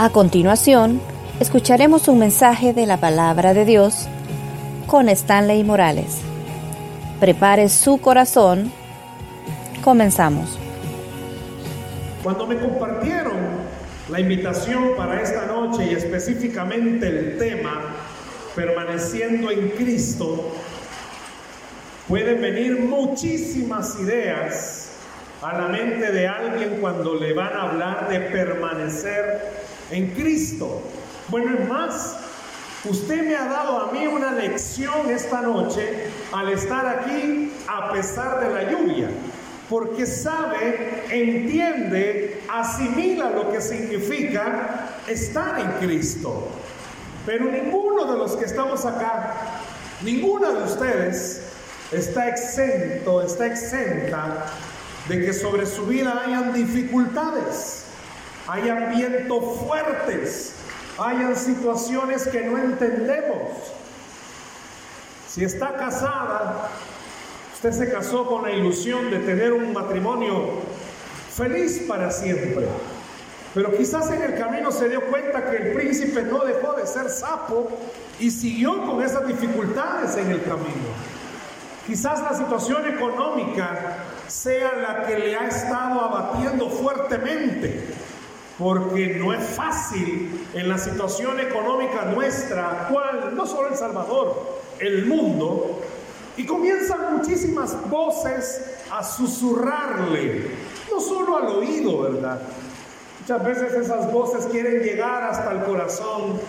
A continuación, escucharemos un mensaje de la palabra de Dios con Stanley Morales. Prepare su corazón. Comenzamos. Cuando me compartieron la invitación para esta noche y específicamente el tema permaneciendo en Cristo, pueden venir muchísimas ideas a la mente de alguien cuando le van a hablar de permanecer en Cristo. Bueno, es más, usted me ha dado a mí una lección esta noche al estar aquí a pesar de la lluvia, porque sabe, entiende, asimila lo que significa estar en Cristo. Pero ninguno de los que estamos acá, ninguna de ustedes está exento, está exenta de que sobre su vida hayan dificultades hayan vientos fuertes, hayan situaciones que no entendemos. Si está casada, usted se casó con la ilusión de tener un matrimonio feliz para siempre. Pero quizás en el camino se dio cuenta que el príncipe no dejó de ser sapo y siguió con esas dificultades en el camino. Quizás la situación económica sea la que le ha estado abatiendo fuertemente porque no es fácil en la situación económica nuestra actual, no solo El Salvador, el mundo, y comienzan muchísimas voces a susurrarle, no solo al oído, ¿verdad? Muchas veces esas voces quieren llegar hasta el corazón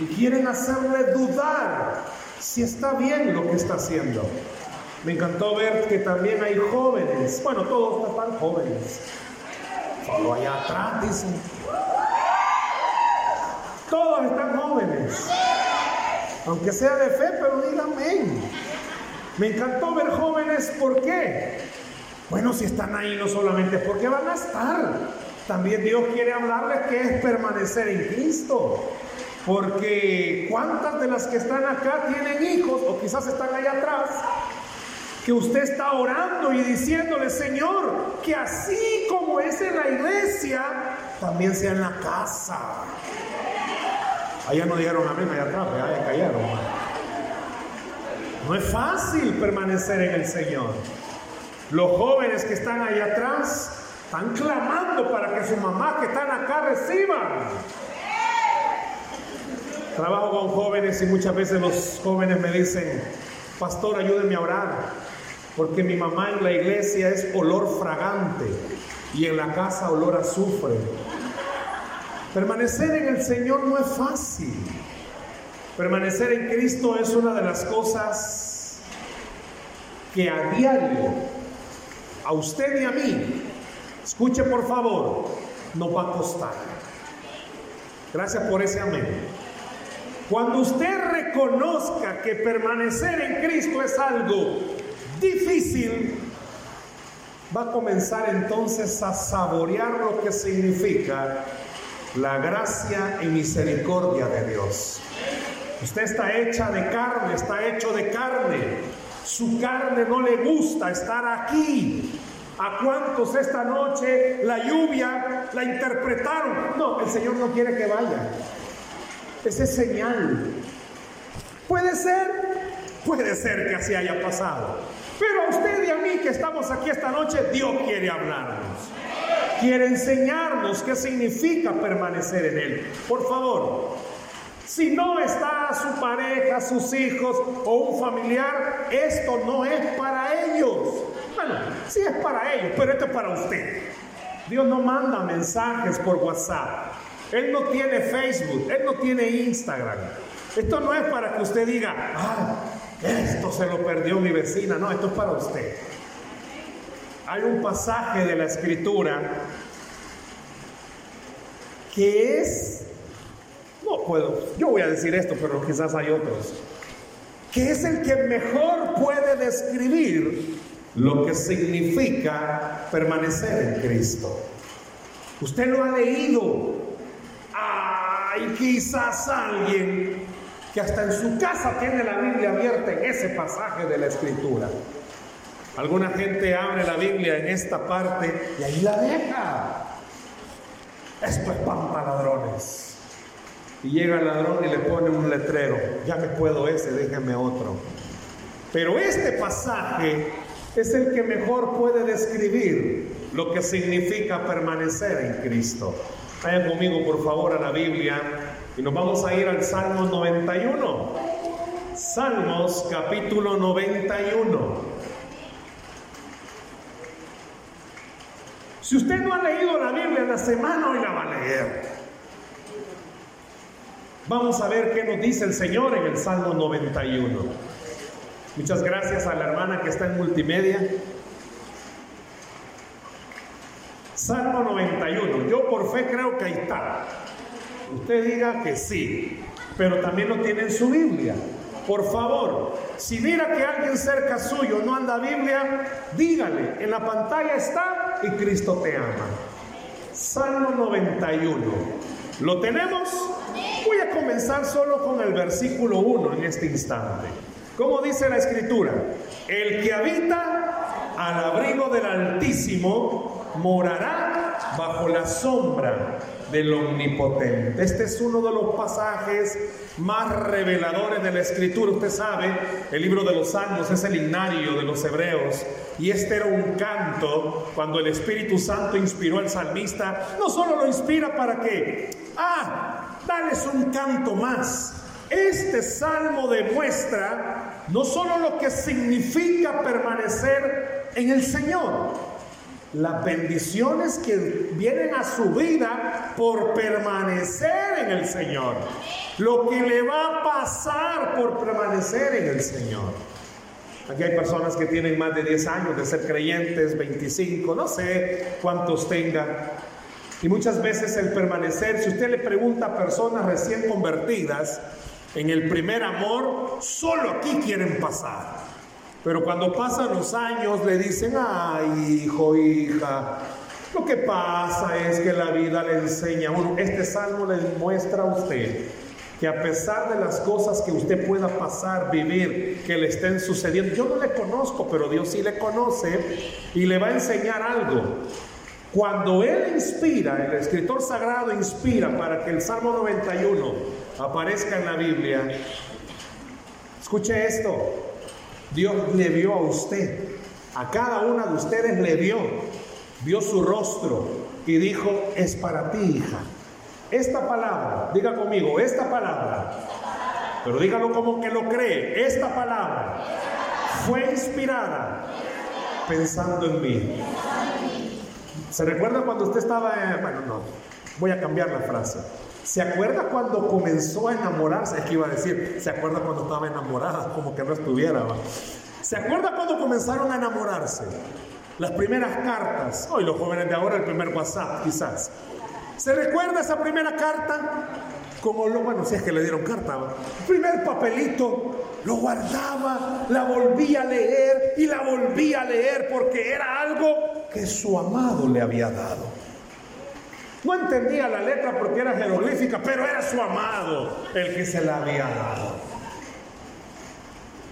y quieren hacerle dudar si está bien lo que está haciendo. Me encantó ver que también hay jóvenes, bueno, todos están jóvenes, solo allá atrás dicen, todos están jóvenes. Aunque sea de fe, pero digan amén. Me encantó ver jóvenes, ¿por qué? Bueno, si están ahí no solamente porque van a estar, también Dios quiere hablarles que es permanecer en Cristo. Porque cuántas de las que están acá tienen hijos o quizás están ahí atrás, que usted está orando y diciéndole, Señor, que así como es en la iglesia, también sea en la casa. Allá no dijeron amén, allá atrás, allá cayeron. No es fácil permanecer en el Señor. Los jóvenes que están allá atrás están clamando para que sus mamás que están acá reciban. Trabajo con jóvenes y muchas veces los jóvenes me dicen, pastor, ayúdeme a orar, porque mi mamá en la iglesia es olor fragante y en la casa olor azufre. Permanecer en el Señor no es fácil. Permanecer en Cristo es una de las cosas que a diario, a usted y a mí, escuche por favor, nos va a costar. Gracias por ese amén. Cuando usted reconozca que permanecer en Cristo es algo difícil, va a comenzar entonces a saborear lo que significa la gracia y misericordia de Dios. Usted está hecha de carne, está hecho de carne. Su carne no le gusta estar aquí. ¿A cuántos esta noche la lluvia la interpretaron? No, el Señor no quiere que vaya. Ese es señal. Puede ser, puede ser que así haya pasado. Pero a usted y a mí que estamos aquí esta noche, Dios quiere hablarnos quiere enseñarnos qué significa permanecer en Él. Por favor, si no está su pareja, sus hijos o un familiar, esto no es para ellos. Bueno, sí es para ellos, pero esto es para usted. Dios no manda mensajes por WhatsApp. Él no tiene Facebook, Él no tiene Instagram. Esto no es para que usted diga, ah, esto se lo perdió mi vecina. No, esto es para usted. Hay un pasaje de la escritura que es, no puedo, yo voy a decir esto, pero quizás hay otros, que es el que mejor puede describir lo que significa permanecer en Cristo. Usted lo ha leído. Hay quizás alguien que hasta en su casa tiene la Biblia abierta en ese pasaje de la Escritura. Alguna gente abre la Biblia en esta parte y ahí la deja. Esto es pan para ladrones. y llega el ladrón y le pone un letrero, ya me puedo ese, déjame otro. Pero este pasaje es el que mejor puede describir lo que significa permanecer en Cristo. Vayan conmigo por favor a la Biblia y nos vamos a ir al Salmo 91. Salmos capítulo 91. Si usted no ha leído la Biblia en la semana, hoy la va a leer. Vamos a ver qué nos dice el Señor en el Salmo 91. Muchas gracias a la hermana que está en multimedia. Salmo 91. Yo por fe creo que ahí está. Usted diga que sí, pero también lo tiene en su Biblia. Por favor, si mira que alguien cerca suyo no anda Biblia, dígale, en la pantalla está y Cristo te ama. Salmo 91. ¿Lo tenemos? Voy a comenzar solo con el versículo 1 en este instante. ¿Cómo dice la escritura? El que habita al abrigo del Altísimo morará bajo la sombra del Omnipotente. Este es uno de los pasajes más reveladores de la Escritura. Usted sabe, el libro de los Salmos es el himnario de los hebreos. Y este era un canto cuando el Espíritu Santo inspiró al salmista. No solo lo inspira para que, ah, dales un canto más. Este salmo demuestra no solo lo que significa permanecer en el Señor, las bendiciones que vienen a su vida por permanecer en el Señor. Lo que le va a pasar por permanecer en el Señor. Aquí hay personas que tienen más de 10 años de ser creyentes, 25, no sé cuántos tengan. Y muchas veces el permanecer, si usted le pregunta a personas recién convertidas, en el primer amor, solo aquí quieren pasar. Pero cuando pasan los años le dicen, ay hijo, hija, lo que pasa es que la vida le enseña uno. Este salmo le muestra a usted que a pesar de las cosas que usted pueda pasar, vivir, que le estén sucediendo, yo no le conozco, pero Dios sí le conoce y le va a enseñar algo. Cuando Él inspira, el escritor sagrado inspira para que el Salmo 91 aparezca en la Biblia, escuche esto, Dios le vio a usted, a cada una de ustedes le vio, vio su rostro y dijo, es para ti, hija. Esta palabra, diga conmigo, esta palabra, pero dígalo como que lo cree, esta palabra fue inspirada pensando en mí. ¿Se recuerda cuando usted estaba, en, bueno, no, voy a cambiar la frase. ¿Se acuerda cuando comenzó a enamorarse? Es que iba a decir, ¿se acuerda cuando estaba enamorada? Como que no estuviera. ¿Se acuerda cuando comenzaron a enamorarse? Las primeras cartas. Hoy los jóvenes de ahora el primer WhatsApp, quizás. ¿Se recuerda esa primera carta? Como lo, bueno, si es que le dieron carta. El primer papelito lo guardaba, la volvía a leer y la volvía a leer porque era algo que su amado le había dado. No entendía la letra porque era jeroglífica, pero era su amado el que se la había dado.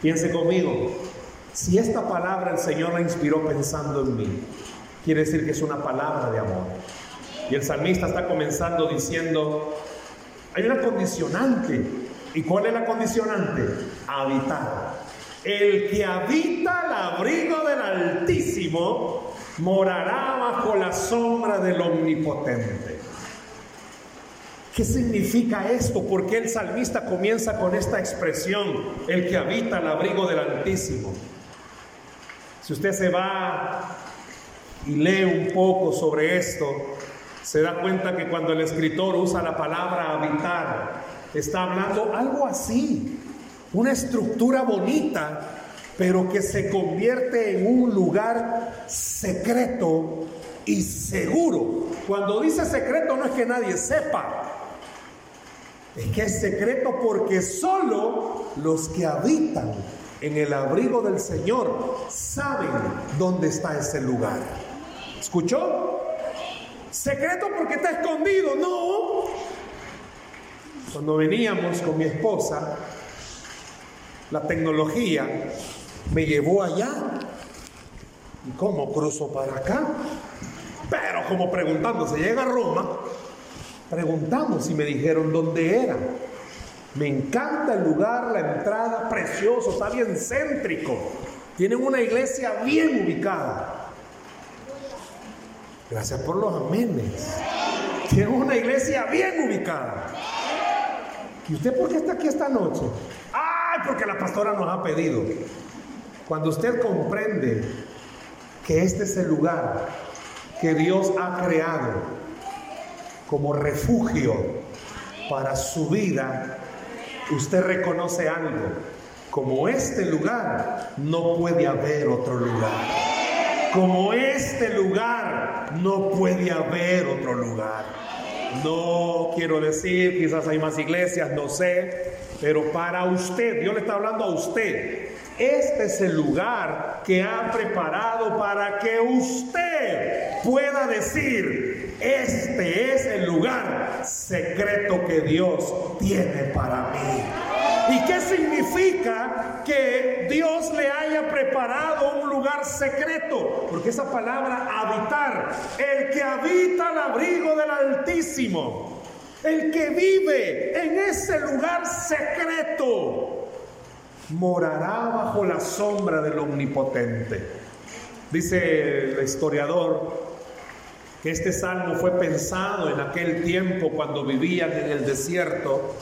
Piense conmigo, si esta palabra el Señor la inspiró pensando en mí, quiere decir que es una palabra de amor. Y el salmista está comenzando diciendo, hay una condicionante. ¿Y cuál es la condicionante? Habitar. El que habita el abrigo del Altísimo morará bajo la sombra del Omnipotente. ¿Qué significa esto? ¿Por qué el salmista comienza con esta expresión, el que habita el abrigo del Altísimo? Si usted se va y lee un poco sobre esto, se da cuenta que cuando el escritor usa la palabra habitar, está hablando algo así, una estructura bonita pero que se convierte en un lugar secreto y seguro. Cuando dice secreto no es que nadie sepa, es que es secreto porque solo los que habitan en el abrigo del Señor saben dónde está ese lugar. ¿Escuchó? Secreto porque está escondido, no. Cuando veníamos con mi esposa, la tecnología me llevó allá. ¿Y cómo cruzo para acá? Pero como preguntando, ¿se llega a Roma? preguntamos y me dijeron dónde era. Me encanta el lugar, la entrada, precioso, está bien céntrico. Tienen una iglesia bien ubicada. Gracias por los amenes. Tienen una iglesia bien ubicada. ¿Y usted por qué está aquí esta noche? ¡Ay! Porque la pastora nos ha pedido. Cuando usted comprende que este es el lugar que Dios ha creado como refugio para su vida, usted reconoce algo. Como este lugar, no puede haber otro lugar. Como este lugar, no puede haber otro lugar. No quiero decir, quizás hay más iglesias, no sé, pero para usted, Dios le está hablando a usted. Este es el lugar que ha preparado para que usted pueda decir, este es el lugar secreto que Dios tiene para mí. ¿Y qué significa que Dios le haya preparado un lugar secreto? Porque esa palabra habitar, el que habita al abrigo del Altísimo, el que vive en ese lugar secreto, morará bajo la sombra del Omnipotente. Dice el historiador que este salmo fue pensado en aquel tiempo cuando vivían en el desierto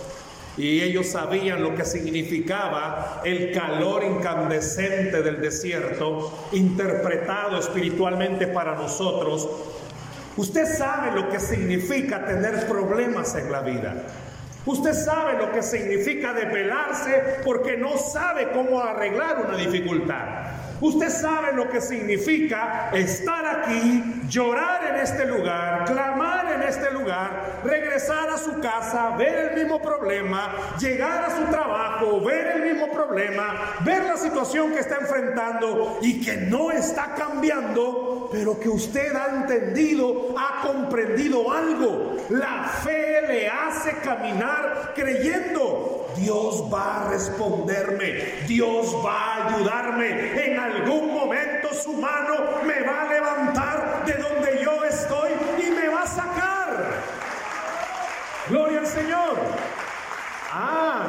y ellos sabían lo que significaba el calor incandescente del desierto, interpretado espiritualmente para nosotros. Usted sabe lo que significa tener problemas en la vida. Usted sabe lo que significa desvelarse porque no sabe cómo arreglar una dificultad. Usted sabe lo que significa estar aquí, llorar en este lugar, clamar en este lugar, regresar a su casa, ver el mismo problema, llegar a su trabajo, ver el mismo problema, ver la situación que está enfrentando y que no está cambiando, pero que usted ha entendido, ha comprendido algo. La fe le hace caminar creyendo. Dios va a responderme, Dios va a ayudarme. En algún momento su mano me va a levantar de donde yo estoy y me va a sacar. Gloria al Señor. Ah,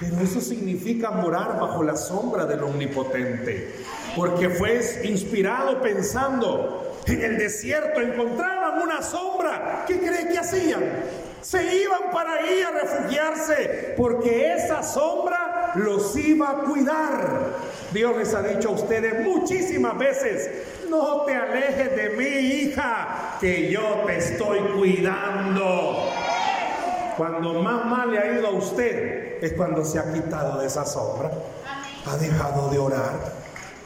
pero eso significa morar bajo la sombra del Omnipotente, porque fue inspirado pensando en el desierto, encontraban una sombra. ¿Qué cree que hacían? Se iban para ahí a refugiarse, porque esa sombra los iba a cuidar. Dios les ha dicho a ustedes muchísimas veces, no te alejes de mí, hija, que yo te estoy cuidando. Cuando más mal le ha ido a usted es cuando se ha quitado de esa sombra, ha dejado de orar.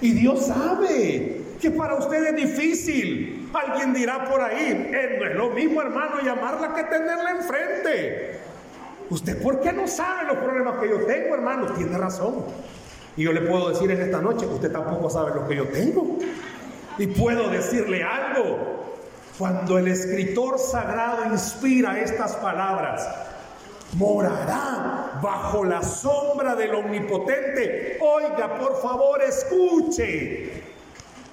Y Dios sabe que para usted es difícil. Alguien dirá por ahí, eh, no es lo mismo hermano llamarla que tenerla enfrente. ¿Usted por qué no sabe los problemas que yo tengo, hermano? Tiene razón. Y yo le puedo decir en esta noche, usted tampoco sabe lo que yo tengo. Y puedo decirle algo. Cuando el escritor sagrado inspira estas palabras, morará bajo la sombra del omnipotente. Oiga, por favor, escuche.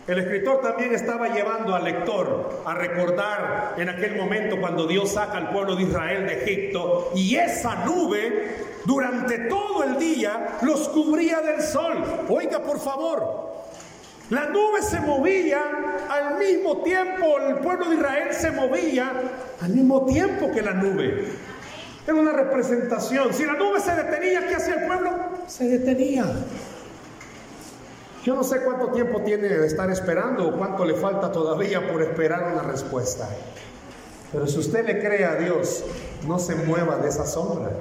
El escritor también estaba llevando al lector a recordar en aquel momento cuando Dios saca al pueblo de Israel de Egipto y esa nube durante todo el día los cubría del sol. Oiga, por favor, la nube se movía al mismo tiempo, el pueblo de Israel se movía al mismo tiempo que la nube. Era una representación. Si la nube se detenía, ¿qué hacía el pueblo? Se detenía. Yo no sé cuánto tiempo tiene de estar esperando o cuánto le falta todavía por esperar una respuesta. Pero si usted le cree a Dios, no se mueva de esa sombra,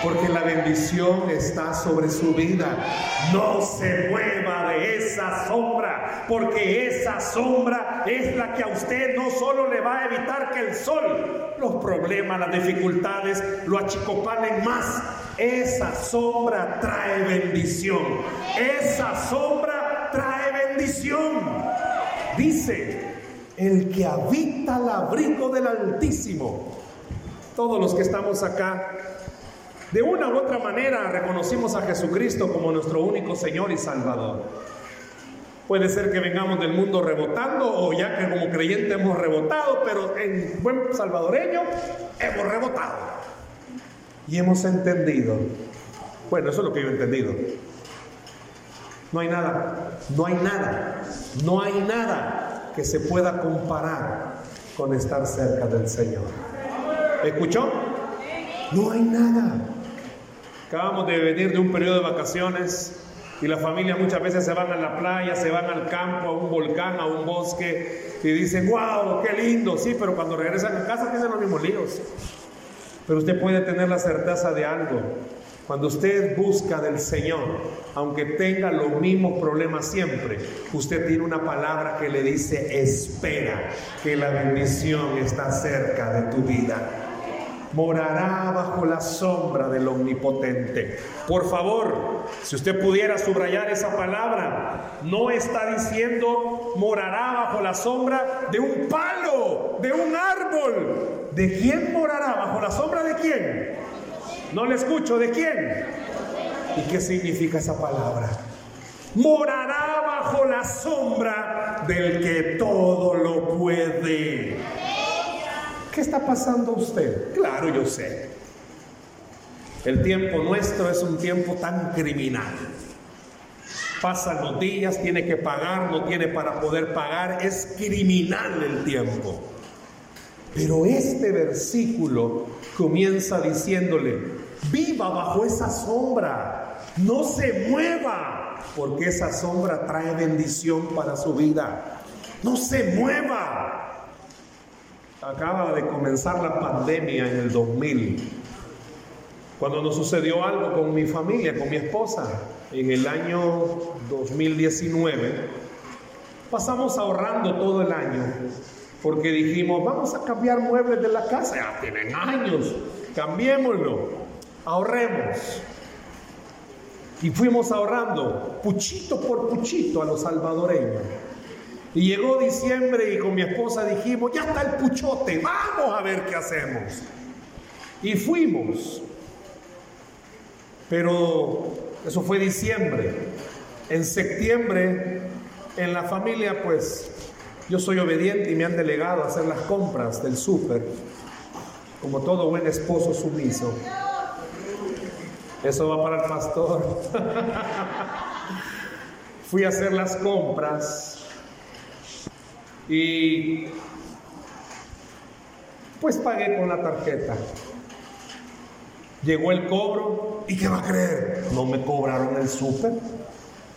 porque la bendición está sobre su vida. No se mueva de esa sombra, porque esa sombra es la que a usted no solo le va a evitar que el sol, los problemas, las dificultades lo achicopalen más. Esa sombra trae bendición. Esa sombra trae bendición. Dice, el que habita al abrigo del Altísimo. Todos los que estamos acá, de una u otra manera reconocimos a Jesucristo como nuestro único Señor y Salvador. Puede ser que vengamos del mundo rebotando o ya que como creyente hemos rebotado, pero en buen salvadoreño hemos rebotado. Y hemos entendido. Bueno, eso es lo que yo he entendido. No hay nada, no hay nada, no hay nada que se pueda comparar con estar cerca del Señor. ¿Escuchó? No hay nada. Acabamos de venir de un periodo de vacaciones y la familia muchas veces se van a la playa, se van al campo, a un volcán, a un bosque y dicen, wow, qué lindo. Sí, pero cuando regresan a casa tienen los mismos líos. Pero usted puede tener la certeza de algo. Cuando usted busca del Señor, aunque tenga los mismos problemas siempre, usted tiene una palabra que le dice, espera, que la bendición está cerca de tu vida morará bajo la sombra del Omnipotente. Por favor, si usted pudiera subrayar esa palabra, no está diciendo morará bajo la sombra de un palo, de un árbol. ¿De quién morará? ¿Bajo la sombra de quién? No le escucho, ¿de quién? ¿Y qué significa esa palabra? Morará bajo la sombra del que todo lo puede. ¿Qué está pasando usted? Claro, yo sé. El tiempo nuestro es un tiempo tan criminal. Pasan los días, tiene que pagar, no tiene para poder pagar. Es criminal el tiempo. Pero este versículo comienza diciéndole, viva bajo esa sombra, no se mueva, porque esa sombra trae bendición para su vida. No se mueva, Acaba de comenzar la pandemia en el 2000, cuando nos sucedió algo con mi familia, con mi esposa, en el año 2019. Pasamos ahorrando todo el año porque dijimos, vamos a cambiar muebles de la casa, tienen años, cambiémoslo, ahorremos. Y fuimos ahorrando puchito por puchito a los salvadoreños. Y llegó diciembre y con mi esposa dijimos, ya está el puchote, vamos a ver qué hacemos. Y fuimos. Pero eso fue diciembre. En septiembre, en la familia, pues yo soy obediente y me han delegado a hacer las compras del súper, como todo buen esposo sumiso. Eso va para el pastor. Fui a hacer las compras y pues pagué con la tarjeta. Llegó el cobro y ¿qué va a creer? No me cobraron el súper.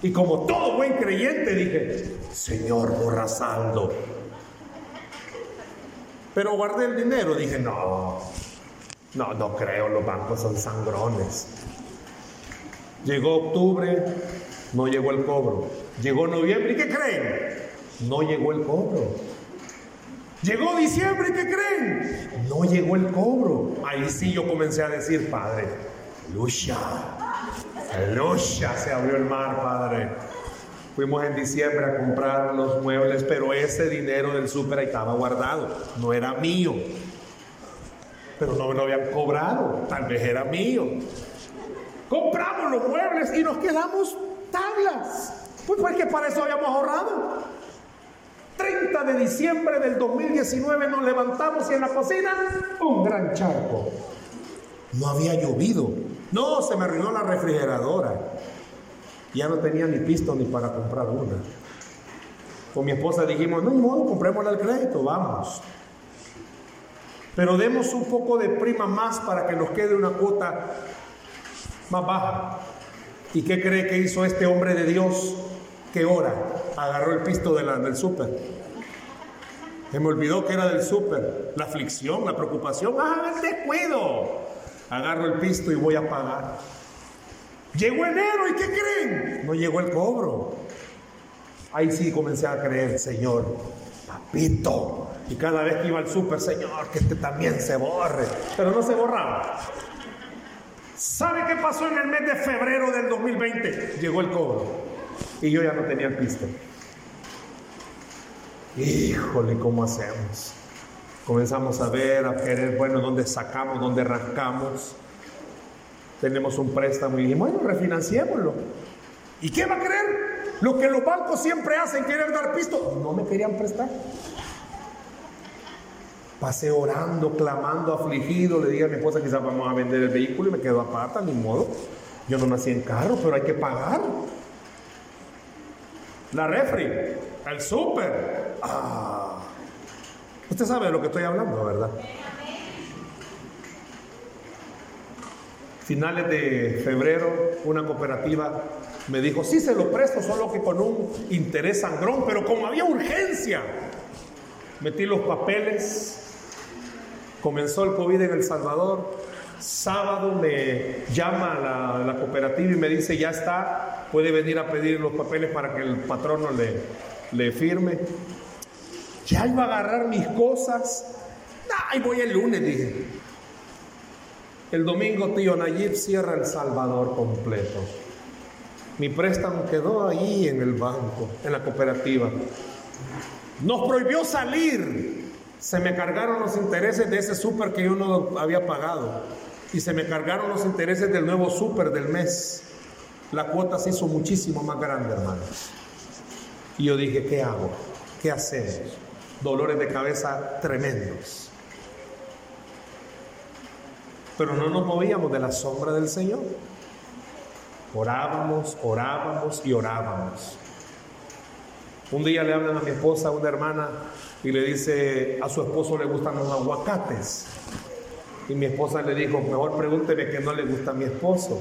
Y como todo buen creyente dije, Señor, borra saldo. Pero guardé el dinero, dije, no, no, no creo, los bancos son sangrones. Llegó octubre, no llegó el cobro. Llegó noviembre, ¿y qué creen? No llegó el cobro. Llegó diciembre, ¿qué creen? No llegó el cobro. Ahí sí yo comencé a decir, Padre, lucha, lucha, se abrió el mar, Padre. Fuimos en diciembre a comprar los muebles, pero ese dinero del súper ahí estaba guardado, no era mío. Pero no me lo habían cobrado, tal vez era mío. Compramos los muebles y nos quedamos tablas. Pues porque para eso habíamos ahorrado. 30 de diciembre del 2019 nos levantamos y en la cocina un gran charco. No había llovido. No, se me arruinó la refrigeradora. Ya no tenía ni pisto ni para comprar una. Con mi esposa dijimos, no, no, comprémosla al crédito, vamos. Pero demos un poco de prima más para que nos quede una cuota más. ¿Y qué cree que hizo este hombre de Dios? ¿Qué hora? Agarró el pisto del súper. Se me olvidó que era del súper. La aflicción, la preocupación. ¡Ah, el descuido! Agarro el pisto y voy a pagar. Llegó enero y ¿qué creen? No llegó el cobro. Ahí sí comencé a creer, Señor, papito. Y cada vez que iba al súper, Señor, que este también se borre. Pero no se borraba. ¿Sabe qué pasó en el mes de febrero del 2020? Llegó el cobro y yo ya no tenía el pisto. Híjole, ¿cómo hacemos? Comenzamos a ver, a querer, bueno, ¿dónde sacamos, dónde arrancamos? Tenemos un préstamo y dijimos, bueno, refinanciémoslo. ¿Y qué va a creer? Lo que los bancos siempre hacen, quieren dar pisto, no me querían prestar. Pasé orando, clamando, afligido. Le dije a mi esposa, quizás vamos a vender el vehículo y me quedo a pata, ni modo. Yo no nací en carro, pero hay que pagar. La refri, el súper. Ah. Usted sabe de lo que estoy hablando, ¿verdad? Finales de febrero, una cooperativa me dijo, sí se lo presto, solo que con un interés sangrón, pero como había urgencia, metí los papeles, comenzó el COVID en El Salvador, sábado me llama la, la, cooperativa y me dice, ya está, puede venir a pedir los papeles para que el patrono le, le firme. Ya iba a agarrar mis cosas. Ay, voy el lunes, dije. El domingo tío Nayib cierra El Salvador completo. Mi préstamo quedó ahí en el banco, en la cooperativa. Nos prohibió salir. Se me cargaron los intereses de ese súper que yo no había pagado. Y se me cargaron los intereses del nuevo súper del mes. La cuota se hizo muchísimo más grande, hermanos. Y yo dije, ¿qué hago? ¿Qué hacemos? Dolores de cabeza tremendos. Pero no nos movíamos de la sombra del Señor. Orábamos, orábamos y orábamos. Un día le hablan a mi esposa, a una hermana, y le dice, a su esposo le gustan los aguacates. Y mi esposa le dijo, mejor pregúnteme que no le gusta a mi esposo.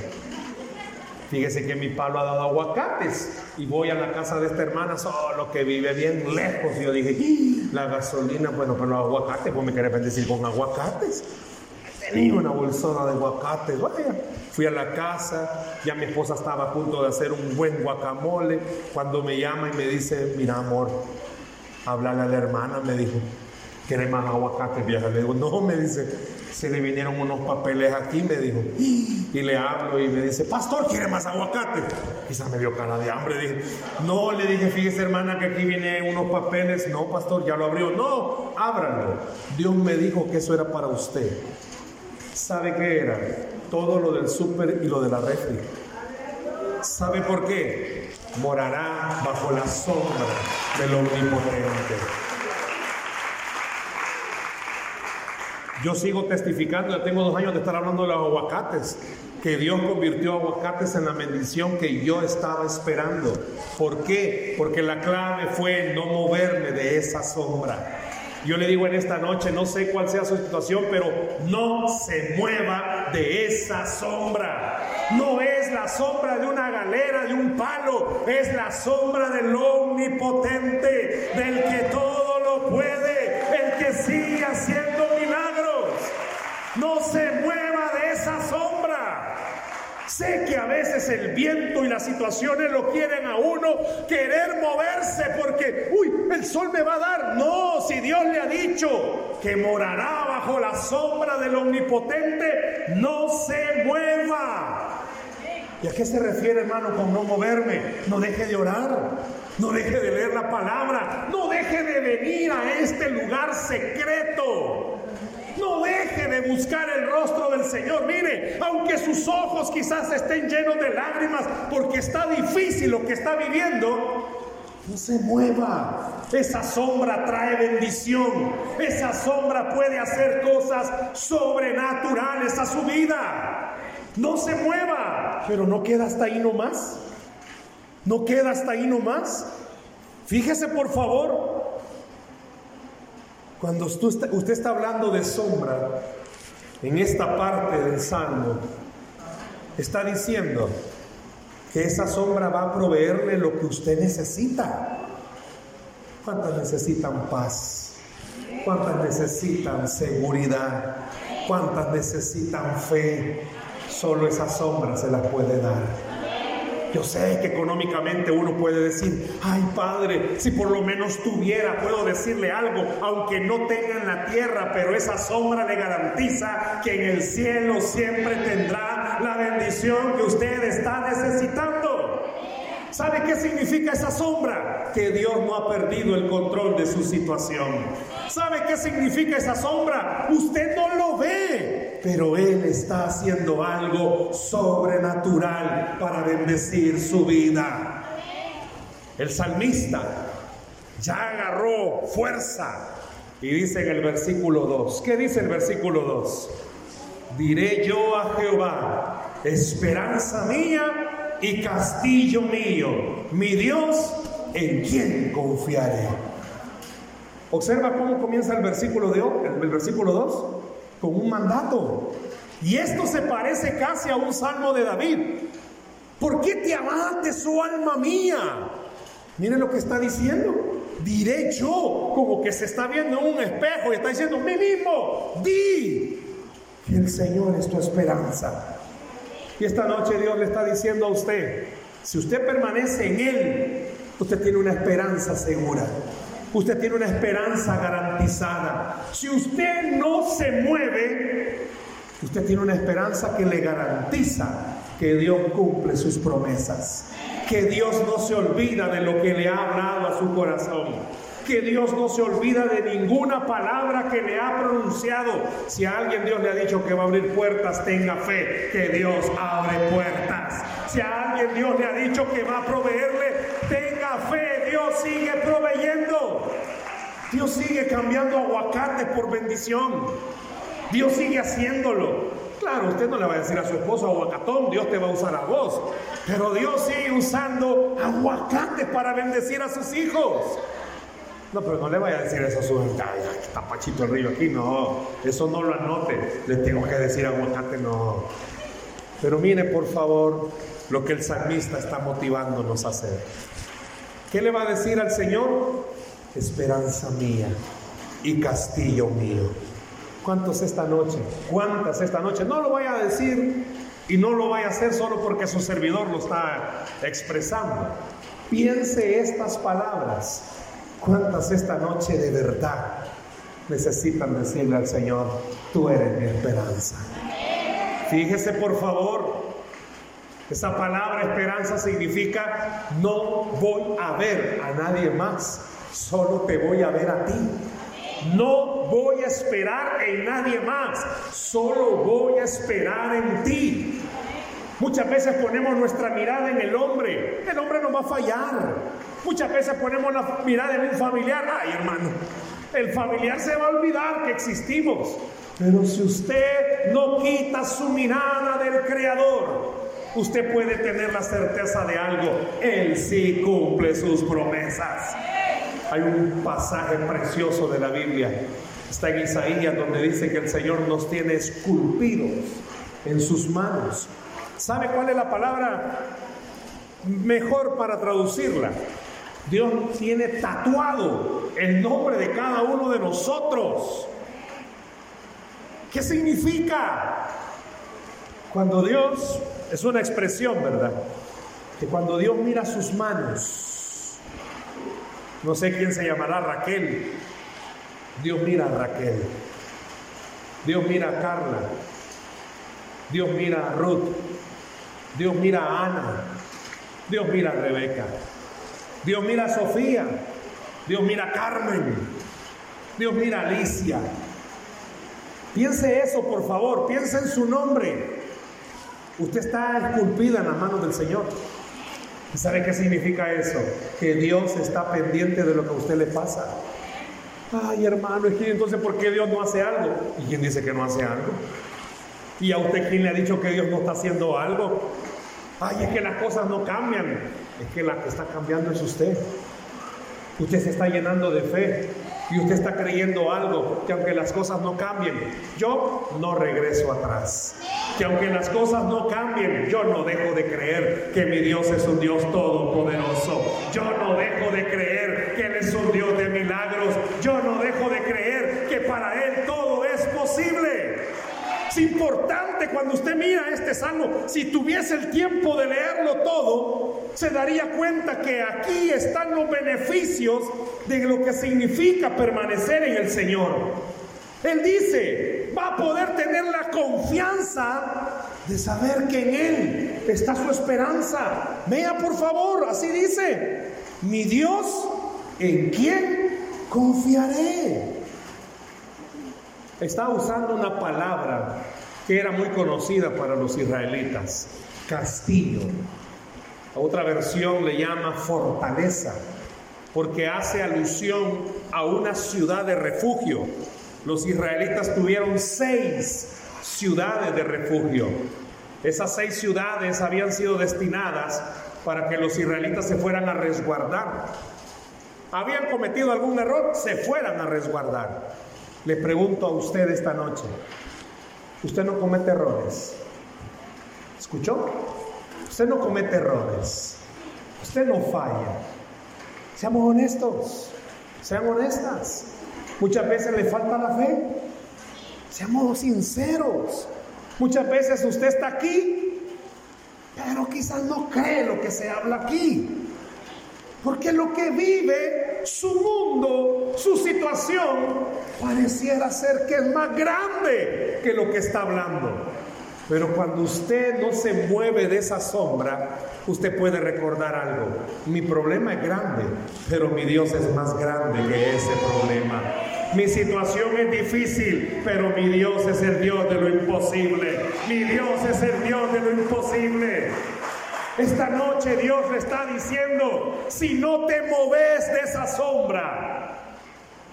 Fíjese que mi palo ha dado aguacates y voy a la casa de esta hermana, solo que vive bien lejos. Y yo dije, la gasolina, bueno, pero los aguacates, pues me querés bendecir con aguacates. Tenía una bolsona de aguacates, vaya. Fui a la casa, ya mi esposa estaba a punto de hacer un buen guacamole. Cuando me llama y me dice, mira amor, háblale a la hermana, me dijo, ¿quieres más aguacates, vieja? Le digo, no, me dice, se le vinieron unos papeles aquí, me dijo. Y le hablo y me dice, pastor, ¿quiere más aguacate? Quizás me dio cara de hambre. Dije, no, le dije, fíjese hermana que aquí vienen unos papeles. No, pastor, ya lo abrió. No, ábralo. Dios me dijo que eso era para usted. ¿Sabe qué era? Todo lo del súper y lo de la refri. ¿Sabe por qué? Morará bajo la sombra del omnipotente. Yo sigo testificando, ya tengo dos años de estar hablando de los aguacates, que Dios convirtió aguacates en la bendición que yo estaba esperando. ¿Por qué? Porque la clave fue no moverme de esa sombra. Yo le digo en esta noche, no sé cuál sea su situación, pero no se mueva de esa sombra. No es la sombra de una galera, de un palo, es la sombra del omnipotente, del que todo lo puede, el que sigue haciendo milagros. No se mueva de esa sombra. Sé que a veces el viento y las situaciones lo quieren a uno querer moverse porque, uy, el sol me va a dar. No, si Dios le ha dicho que morará bajo la sombra del omnipotente, no se mueva. ¿Y a qué se refiere, hermano, con no moverme? No deje de orar, no deje de leer la palabra, no deje de venir a este lugar secreto. No deje de buscar el rostro del Señor. Mire, aunque sus ojos quizás estén llenos de lágrimas porque está difícil lo que está viviendo, no se mueva. Esa sombra trae bendición. Esa sombra puede hacer cosas sobrenaturales a su vida. No se mueva. Pero no queda hasta ahí nomás. No queda hasta ahí nomás. Fíjese por favor cuando usted está, hablando de sombra, en esta parte del salmo, está diciendo que esa sombra va a proveerle lo que usted necesita. ¿Cuántas necesitan paz? ¿Cuántas necesitan seguridad? ¿Cuántas necesitan fe? Solo esa sombra se la puede dar. Yo sé que económicamente uno puede decir, ay Padre, si por lo menos tuviera, puedo decirle algo, aunque no tenga en la tierra, pero esa sombra le garantiza que en el cielo siempre tendrá la bendición que usted está necesitando. ¿Sabe qué significa esa sombra? Que Dios no ha perdido el control de su situación. ¿Sabe qué significa esa sombra? Usted no lo ve, pero Él está haciendo algo sobrenatural para bendecir su vida. El salmista ya agarró fuerza y dice en el versículo 2, ¿qué dice el versículo 2? Diré yo a Jehová, esperanza mía y castillo mío, mi Dios, en quien confiaré. Observa cómo comienza el versículo, de, el versículo 2 con un mandato. Y esto se parece casi a un salmo de David. ¿Por qué te amaste, su alma mía? Miren lo que está diciendo. Diré yo, como que se está viendo en un espejo y está diciendo, mí mismo, di que el Señor es tu esperanza. Y esta noche Dios le está diciendo a usted, si usted permanece en Él, usted tiene una esperanza segura. Usted tiene una esperanza garantizada. Si usted no se mueve, usted tiene una esperanza que le garantiza que Dios cumple sus promesas que Dios no se olvida de lo que le ha hablado a su corazón. Que Dios no se olvida de ninguna palabra que le ha pronunciado. Si a alguien Dios le ha dicho que va a abrir puertas, tenga fe que Dios abre puertas. Si a alguien Dios le ha dicho que va a proveerle, tenga fe, Dios sigue proveyendo. Dios sigue cambiando aguacate por bendición. Dios sigue haciéndolo. Claro, usted no le va a decir a su esposo aguacatón, Dios te va a usar a vos. Pero Dios sigue usando aguacates para bendecir a sus hijos. No, pero no le vaya a decir eso a su está Pachito el río aquí, no, eso no lo anote, le tengo que decir aguacate, no. Pero mire por favor lo que el salmista está motivándonos a hacer. ¿Qué le va a decir al Señor? Esperanza mía y castillo mío. ¿Cuántos esta noche? ¿Cuántas esta noche? No lo vaya a decir y no lo vaya a hacer solo porque su servidor lo está expresando. Piense estas palabras. ¿Cuántas esta noche de verdad necesitan decirle al Señor, tú eres mi esperanza? Fíjese por favor, esa palabra esperanza significa no voy a ver a nadie más, solo te voy a ver a ti. No voy a esperar en nadie más, solo voy a esperar en ti. Muchas veces ponemos nuestra mirada en el hombre, el hombre no va a fallar. Muchas veces ponemos la mirada en un familiar, ay hermano, el familiar se va a olvidar que existimos. Pero si usted no quita su mirada del Creador, usted puede tener la certeza de algo, Él sí cumple sus promesas. Hay un pasaje precioso de la Biblia, está en Isaías, donde dice que el Señor nos tiene esculpidos en sus manos. ¿Sabe cuál es la palabra mejor para traducirla? Dios tiene tatuado el nombre de cada uno de nosotros. ¿Qué significa? Cuando Dios, es una expresión, ¿verdad? Que cuando Dios mira sus manos, no sé quién se llamará Raquel. Dios mira a Raquel. Dios mira a Carla. Dios mira a Ruth. Dios mira a Ana. Dios mira a Rebeca. Dios mira a Sofía. Dios mira a Carmen. Dios mira a Alicia. Piense eso, por favor. Piense en su nombre. Usted está esculpida en las manos del Señor. ¿Y sabe qué significa eso? Que Dios está pendiente de lo que a usted le pasa. Ay, hermano, es que entonces, ¿por qué Dios no hace algo? ¿Y quién dice que no hace algo? ¿Y a usted quién le ha dicho que Dios no está haciendo algo? Ay, es que las cosas no cambian. Es que la que está cambiando es usted. Usted se está llenando de fe y usted está creyendo algo, que aunque las cosas no cambien, yo no regreso atrás. Que aunque las cosas no cambien, yo no dejo de creer que mi Dios es un Dios todopoderoso. Yo no dejo de creer que Él es un Dios de milagros. Yo no dejo de creer que para Él todo es posible. Es importante cuando usted mira este salmo, si tuviese el tiempo de leerlo todo, se daría cuenta que aquí están los beneficios de lo que significa permanecer en el Señor. Él dice, va a poder tener la confianza de saber que en Él está su esperanza. Vea por favor, así dice, mi Dios, ¿en quién confiaré? está usando una palabra que era muy conocida para los israelitas, castillo. Otra versión le llama fortaleza, porque hace alusión a una ciudad de refugio. Los israelitas tuvieron seis ciudades de refugio. Esas seis ciudades habían sido destinadas para que los israelitas se fueran a resguardar. Habían cometido algún error, se fueran a resguardar. Le pregunto a usted esta noche, usted no comete errores. ¿Escuchó? Usted no comete errores. Usted no falla. Seamos honestos. Sean honestas. Muchas veces le falta la fe. Seamos sinceros. Muchas veces usted está aquí, pero quizás no cree lo que se habla aquí. Porque lo que vive, su mundo, su situación, pareciera ser que es más grande que lo que está hablando. Pero cuando usted no se mueve de esa sombra, usted puede recordar algo. Mi problema es grande, pero mi Dios es más grande que ese problema. Mi situación es difícil, pero mi Dios es el Dios de lo imposible. Mi Dios es el Dios de lo imposible. Esta noche Dios le está diciendo, si no te moves de esa sombra,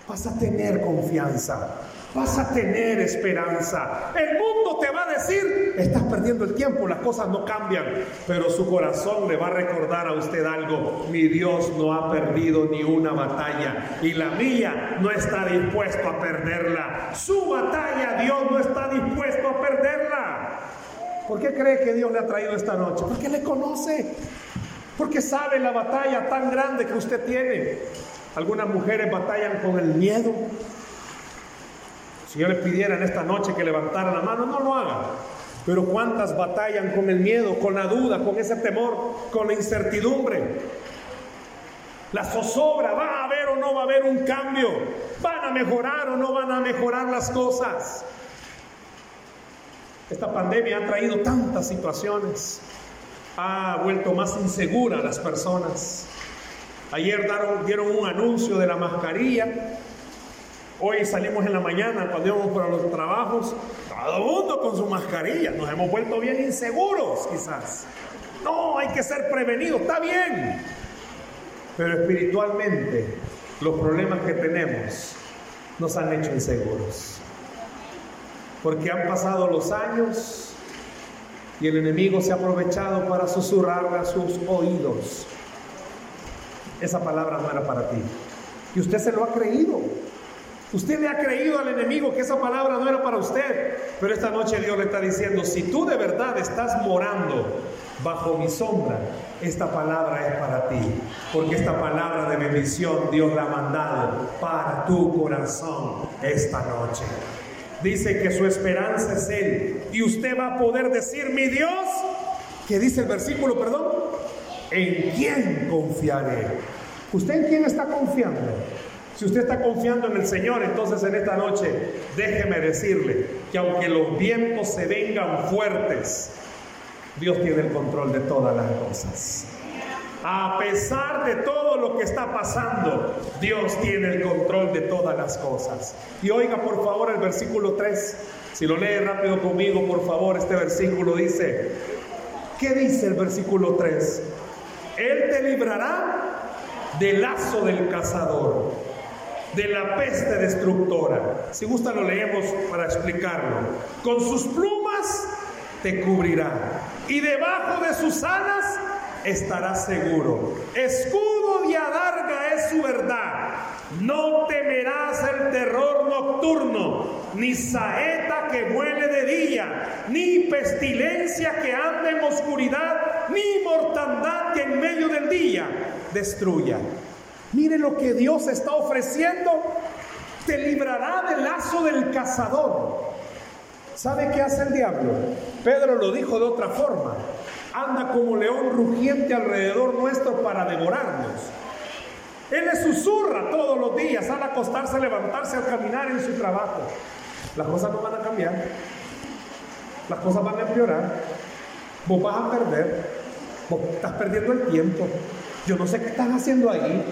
vas a tener confianza, vas a tener esperanza. El mundo te va a decir, estás perdiendo el tiempo, las cosas no cambian, pero su corazón le va a recordar a usted algo, mi Dios no ha perdido ni una batalla y la mía no está dispuesto a perderla. Su batalla Dios no está dispuesto a perderla. ¿Por qué cree que Dios le ha traído esta noche? Porque le conoce, porque sabe la batalla tan grande que usted tiene. Algunas mujeres batallan con el miedo, si yo les pidiera en esta noche que levantaran la mano, no lo hagan. Pero cuántas batallan con el miedo, con la duda, con ese temor, con la incertidumbre. La zozobra, ¿va a haber o no va a haber un cambio? ¿Van a mejorar o no van a mejorar las cosas? Esta pandemia ha traído tantas situaciones, ha vuelto más insegura a las personas. Ayer dieron un anuncio de la mascarilla Hoy salimos en la mañana cuando íbamos para los trabajos, todo el mundo con su mascarilla. Nos hemos vuelto bien inseguros quizás. No, hay que ser prevenidos, está bien. Pero espiritualmente los problemas que tenemos nos han hecho inseguros. Porque han pasado los años y el enemigo se ha aprovechado para susurrarle a sus oídos. Esa palabra no era para ti. Y usted se lo ha creído. Usted le ha creído al enemigo que esa palabra no era para usted, pero esta noche Dios le está diciendo, si tú de verdad estás morando bajo mi sombra, esta palabra es para ti, porque esta palabra de bendición Dios la ha mandado para tu corazón esta noche. Dice que su esperanza es Él y usted va a poder decir, mi Dios, que dice el versículo, perdón, ¿en quién confiaré? ¿Usted en quién está confiando? Si usted está confiando en el Señor, entonces en esta noche déjeme decirle que aunque los vientos se vengan fuertes, Dios tiene el control de todas las cosas. A pesar de todo lo que está pasando, Dios tiene el control de todas las cosas. Y oiga por favor el versículo 3. Si lo lee rápido conmigo, por favor, este versículo dice, ¿qué dice el versículo 3? Él te librará del lazo del cazador de la peste destructora. Si gusta lo leemos para explicarlo. Con sus plumas te cubrirá y debajo de sus alas estarás seguro. Escudo y adarga es su verdad. No temerás el terror nocturno, ni saeta que vuele de día, ni pestilencia que ande en oscuridad, ni mortandad que en medio del día destruya. Mire lo que Dios está ofreciendo. Te librará del lazo del cazador. ¿Sabe qué hace el diablo? Pedro lo dijo de otra forma. Anda como león rugiente alrededor nuestro para devorarnos. Él le susurra todos los días al acostarse, levantarse, al caminar en su trabajo. Las cosas no van a cambiar. Las cosas van a empeorar. Vos vas a perder. Vos estás perdiendo el tiempo. Yo no sé qué estás haciendo ahí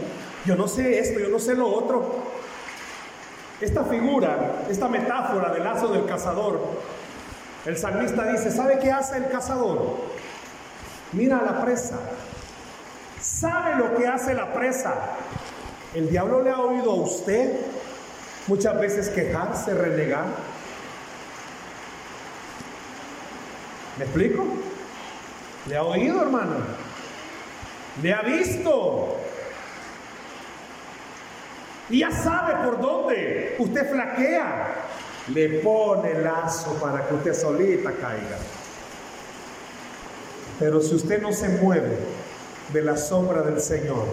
yo no sé esto, yo no sé lo otro. Esta figura, esta metáfora del lazo del cazador, el salmista dice, ¿sabe qué hace el cazador? Mira a la presa sabe lo que hace la presa. El diablo le ha oído a usted muchas veces quejarse, renegar. ¿Me explico? ¿Le ha oído, hermano? ¿Le ha visto? Y ya sabe por dónde usted flaquea. Le pone lazo para que usted solita caiga. Pero si usted no se mueve de la sombra del Señor,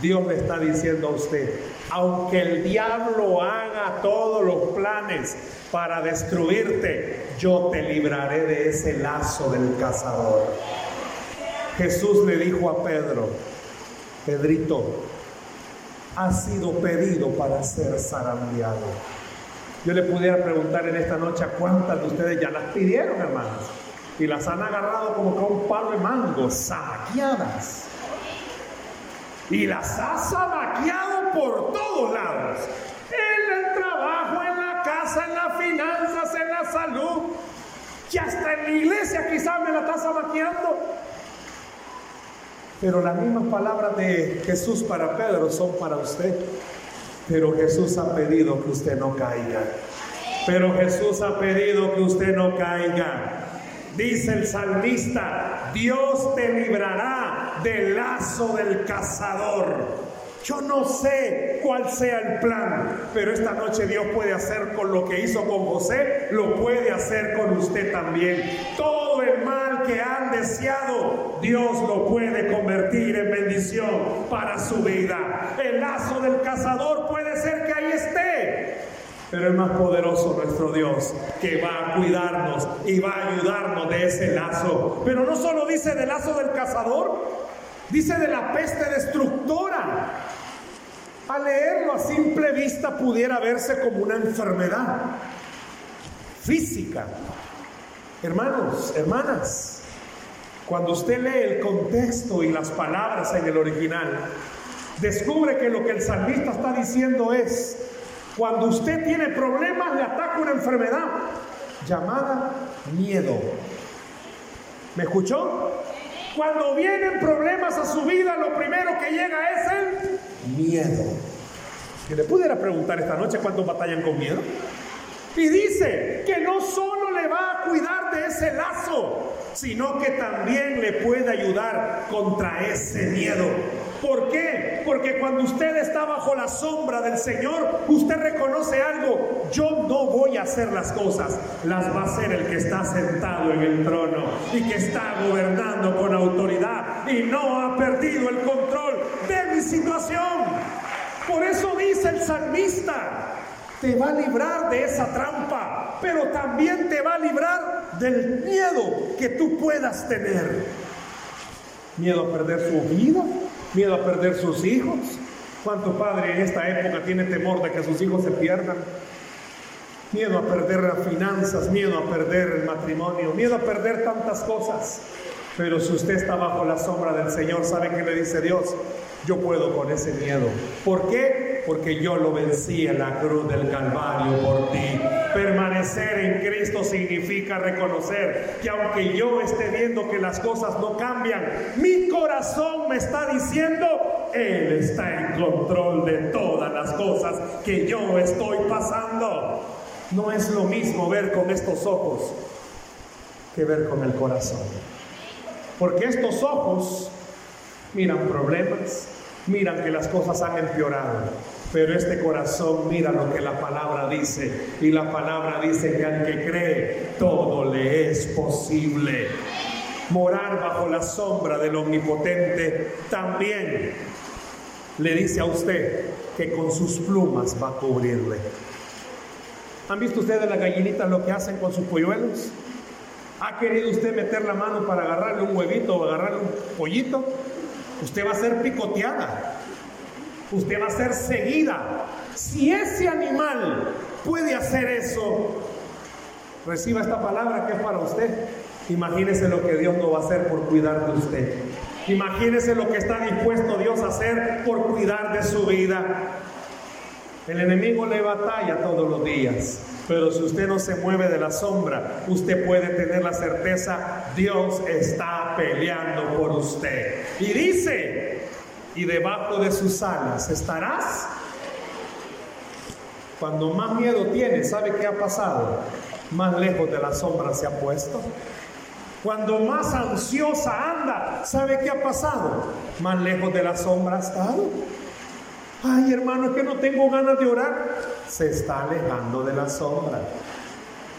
Dios le está diciendo a usted, aunque el diablo haga todos los planes para destruirte, yo te libraré de ese lazo del cazador. Jesús le dijo a Pedro, Pedrito, ha sido pedido para ser zarandeado. Yo le pudiera preguntar en esta noche a cuántas de ustedes ya las pidieron, hermanos, y las han agarrado como con un palo de mango, saqueadas. Y las ha sabaqueado por todos lados. En el trabajo, en la casa, en las finanzas, en la salud. Y hasta en la iglesia quizás me la está sabaqueando. Pero las mismas palabras de Jesús para Pedro son para usted. Pero Jesús ha pedido que usted no caiga. Pero Jesús ha pedido que usted no caiga. Dice el salmista, Dios te librará del lazo del cazador. Yo no sé cuál sea el plan, pero esta noche Dios puede hacer con lo que hizo con José, lo puede hacer con usted también. Todo que han deseado, Dios lo puede convertir en bendición para su vida. El lazo del cazador puede ser que ahí esté, pero es más poderoso nuestro Dios que va a cuidarnos y va a ayudarnos de ese lazo. Pero no solo dice del lazo del cazador, dice de la peste destructora. A leerlo a simple vista pudiera verse como una enfermedad física. Hermanos, hermanas, cuando usted lee el contexto y las palabras en el original, descubre que lo que el salmista está diciendo es, cuando usted tiene problemas, le ataca una enfermedad llamada miedo. ¿Me escuchó? Cuando vienen problemas a su vida, lo primero que llega es el miedo. Que le pudiera preguntar esta noche cuántos batallan con miedo. Y dice que no solo le va a cuidar de ese lazo, sino que también le puede ayudar contra ese miedo. ¿Por qué? Porque cuando usted está bajo la sombra del Señor, usted reconoce algo. Yo no voy a hacer las cosas, las va a hacer el que está sentado en el trono y que está gobernando con autoridad y no ha perdido el control de mi situación. Por eso dice el salmista, te va a librar de esa trampa, pero también te va a librar del miedo que tú puedas tener. Miedo a perder su vida, miedo a perder sus hijos. ¿Cuánto padre en esta época tiene temor de que sus hijos se pierdan? Miedo a perder las finanzas, miedo a perder el matrimonio, miedo a perder tantas cosas. Pero si usted está bajo la sombra del Señor, ¿sabe qué le dice Dios? Yo puedo con ese miedo. ¿Por qué? Porque yo lo vencí en la cruz del Calvario por ti. Permanecer en Cristo significa reconocer que aunque yo esté viendo que las cosas no cambian, mi corazón me está diciendo, Él está en control de todas las cosas que yo estoy pasando. No es lo mismo ver con estos ojos que ver con el corazón. Porque estos ojos miran problemas, miran que las cosas han empeorado, pero este corazón mira lo que la palabra dice y la palabra dice que al que cree todo le es posible. Morar bajo la sombra del omnipotente también le dice a usted que con sus plumas va a cubrirle. ¿Han visto ustedes las gallinitas lo que hacen con sus polluelos? ¿Ha querido usted meter la mano para agarrarle un huevito o agarrarle un pollito? Usted va a ser picoteada. Usted va a ser seguida. Si ese animal puede hacer eso, reciba esta palabra que es para usted. Imagínese lo que Dios no va a hacer por cuidar de usted. Imagínese lo que está dispuesto Dios a hacer por cuidar de su vida. El enemigo le batalla todos los días, pero si usted no se mueve de la sombra, usted puede tener la certeza, Dios está peleando por usted. Y dice y debajo de sus alas estarás. Cuando más miedo tienes, ¿sabe qué ha pasado? Más lejos de la sombra se ha puesto. Cuando más ansiosa anda, ¿sabe qué ha pasado? Más lejos de la sombra ha estado. Ay, hermano, es que no tengo ganas de orar. Se está alejando de la sombra.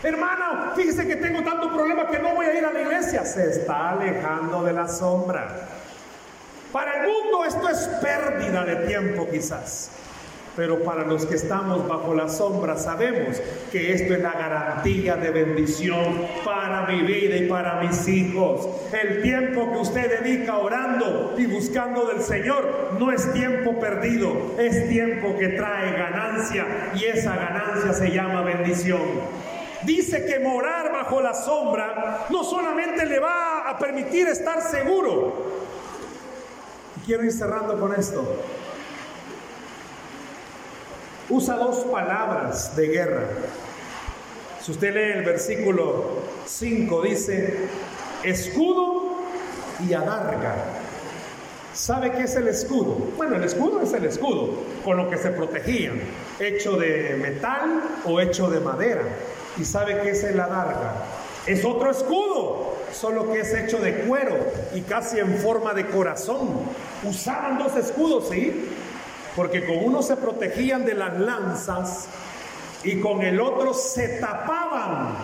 Hermano, fíjese que tengo tanto problema que no voy a ir a la iglesia. Se está alejando de la sombra. Para el mundo esto es pérdida de tiempo quizás. Pero para los que estamos bajo la sombra sabemos que esto es la garantía de bendición para mi vida y para mis hijos. El tiempo que usted dedica orando y buscando del Señor no es tiempo perdido, es tiempo que trae ganancia y esa ganancia se llama bendición. Dice que morar bajo la sombra no solamente le va a permitir estar seguro. Quiero ir cerrando con esto usa dos palabras de guerra. Si usted lee el versículo 5, dice escudo y adarga. ¿Sabe qué es el escudo? Bueno, el escudo es el escudo con lo que se protegían, hecho de metal o hecho de madera. ¿Y sabe qué es el adarga? Es otro escudo, solo que es hecho de cuero y casi en forma de corazón. Usaban dos escudos, ¿sí? porque con uno se protegían de las lanzas y con el otro se tapaban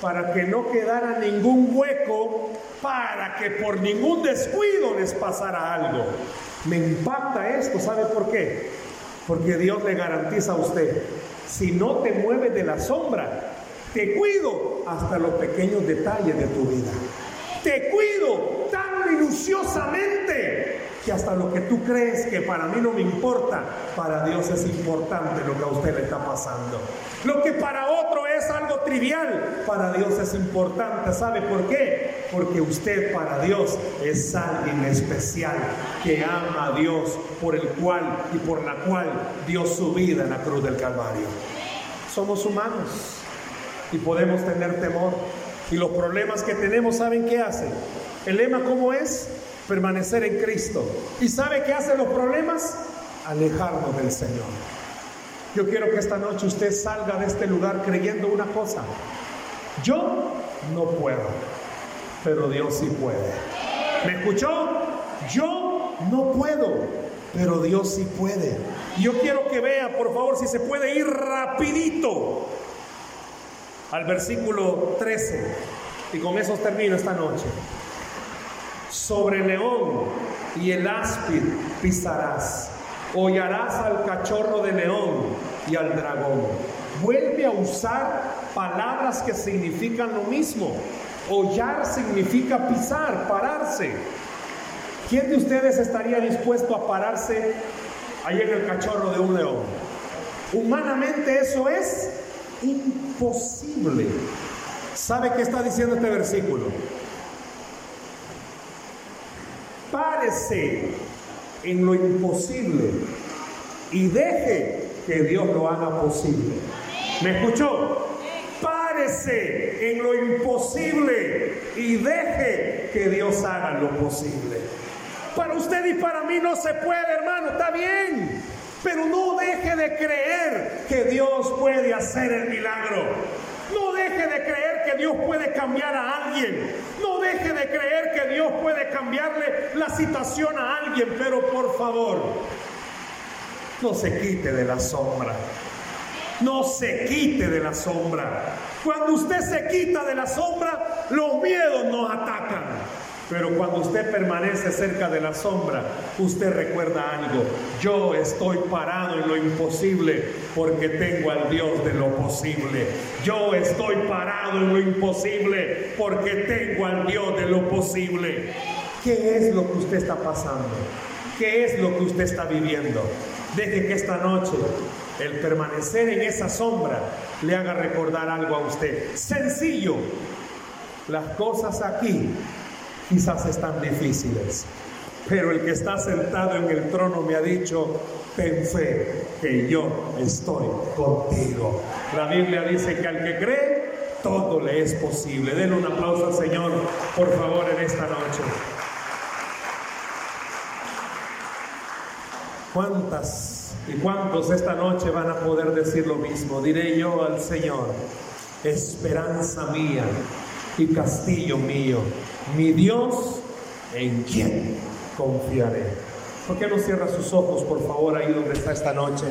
para que no quedara ningún hueco, para que por ningún descuido les pasara algo. Me impacta esto, ¿sabe por qué? Porque Dios le garantiza a usted, si no te mueves de la sombra, te cuido hasta los pequeños detalles de tu vida. Te cuido tan minuciosamente que hasta lo que tú crees que para mí no me importa, para Dios es importante lo que a usted le está pasando. Lo que para otro es algo trivial, para Dios es importante. ¿Sabe por qué? Porque usted para Dios es alguien especial que ama a Dios por el cual y por la cual dio su vida en la cruz del Calvario. Somos humanos y podemos tener temor. Y los problemas que tenemos, ¿saben qué hacen? El lema, ¿cómo es? permanecer en Cristo. ¿Y sabe qué hacen los problemas? Alejarnos del Señor. Yo quiero que esta noche usted salga de este lugar creyendo una cosa. Yo no puedo, pero Dios sí puede. ¿Me escuchó? Yo no puedo, pero Dios sí puede. Yo quiero que vea, por favor, si se puede ir rapidito al versículo 13. Y con eso termino esta noche sobre león y el áspid pisarás. Hollarás al cachorro de león y al dragón. Vuelve a usar palabras que significan lo mismo. Hollar significa pisar, pararse. ¿Quién de ustedes estaría dispuesto a pararse ahí en el cachorro de un león? Humanamente eso es imposible. ¿Sabe qué está diciendo este versículo? párese en lo imposible y deje que Dios lo haga posible. ¿Me escuchó? Párese en lo imposible y deje que Dios haga lo posible. Para usted y para mí no se puede, hermano, está bien. Pero no deje de creer que Dios puede hacer el milagro. No deje de creer que Dios puede cambiar a alguien. No deje de creer que Dios puede cambiarle la situación a alguien. Pero por favor, no se quite de la sombra. No se quite de la sombra. Cuando usted se quita de la sombra, los miedos nos atacan. Pero cuando usted permanece cerca de la sombra, usted recuerda algo. Yo estoy parado en lo imposible porque tengo al Dios de lo posible. Yo estoy parado en lo imposible porque tengo al Dios de lo posible. ¿Qué es lo que usted está pasando? ¿Qué es lo que usted está viviendo? Deje que esta noche el permanecer en esa sombra le haga recordar algo a usted. Sencillo. Las cosas aquí quizás están difíciles. Pero el que está sentado en el trono me ha dicho, ten fe que yo estoy contigo. La Biblia dice que al que cree, todo le es posible. Denle un aplauso al Señor, por favor, en esta noche. ¿Cuántas y cuántos esta noche van a poder decir lo mismo? Diré yo al Señor, esperanza mía y castillo mío, mi Dios en quien confiaré. ¿Por qué no cierra sus ojos, por favor, ahí donde está esta noche?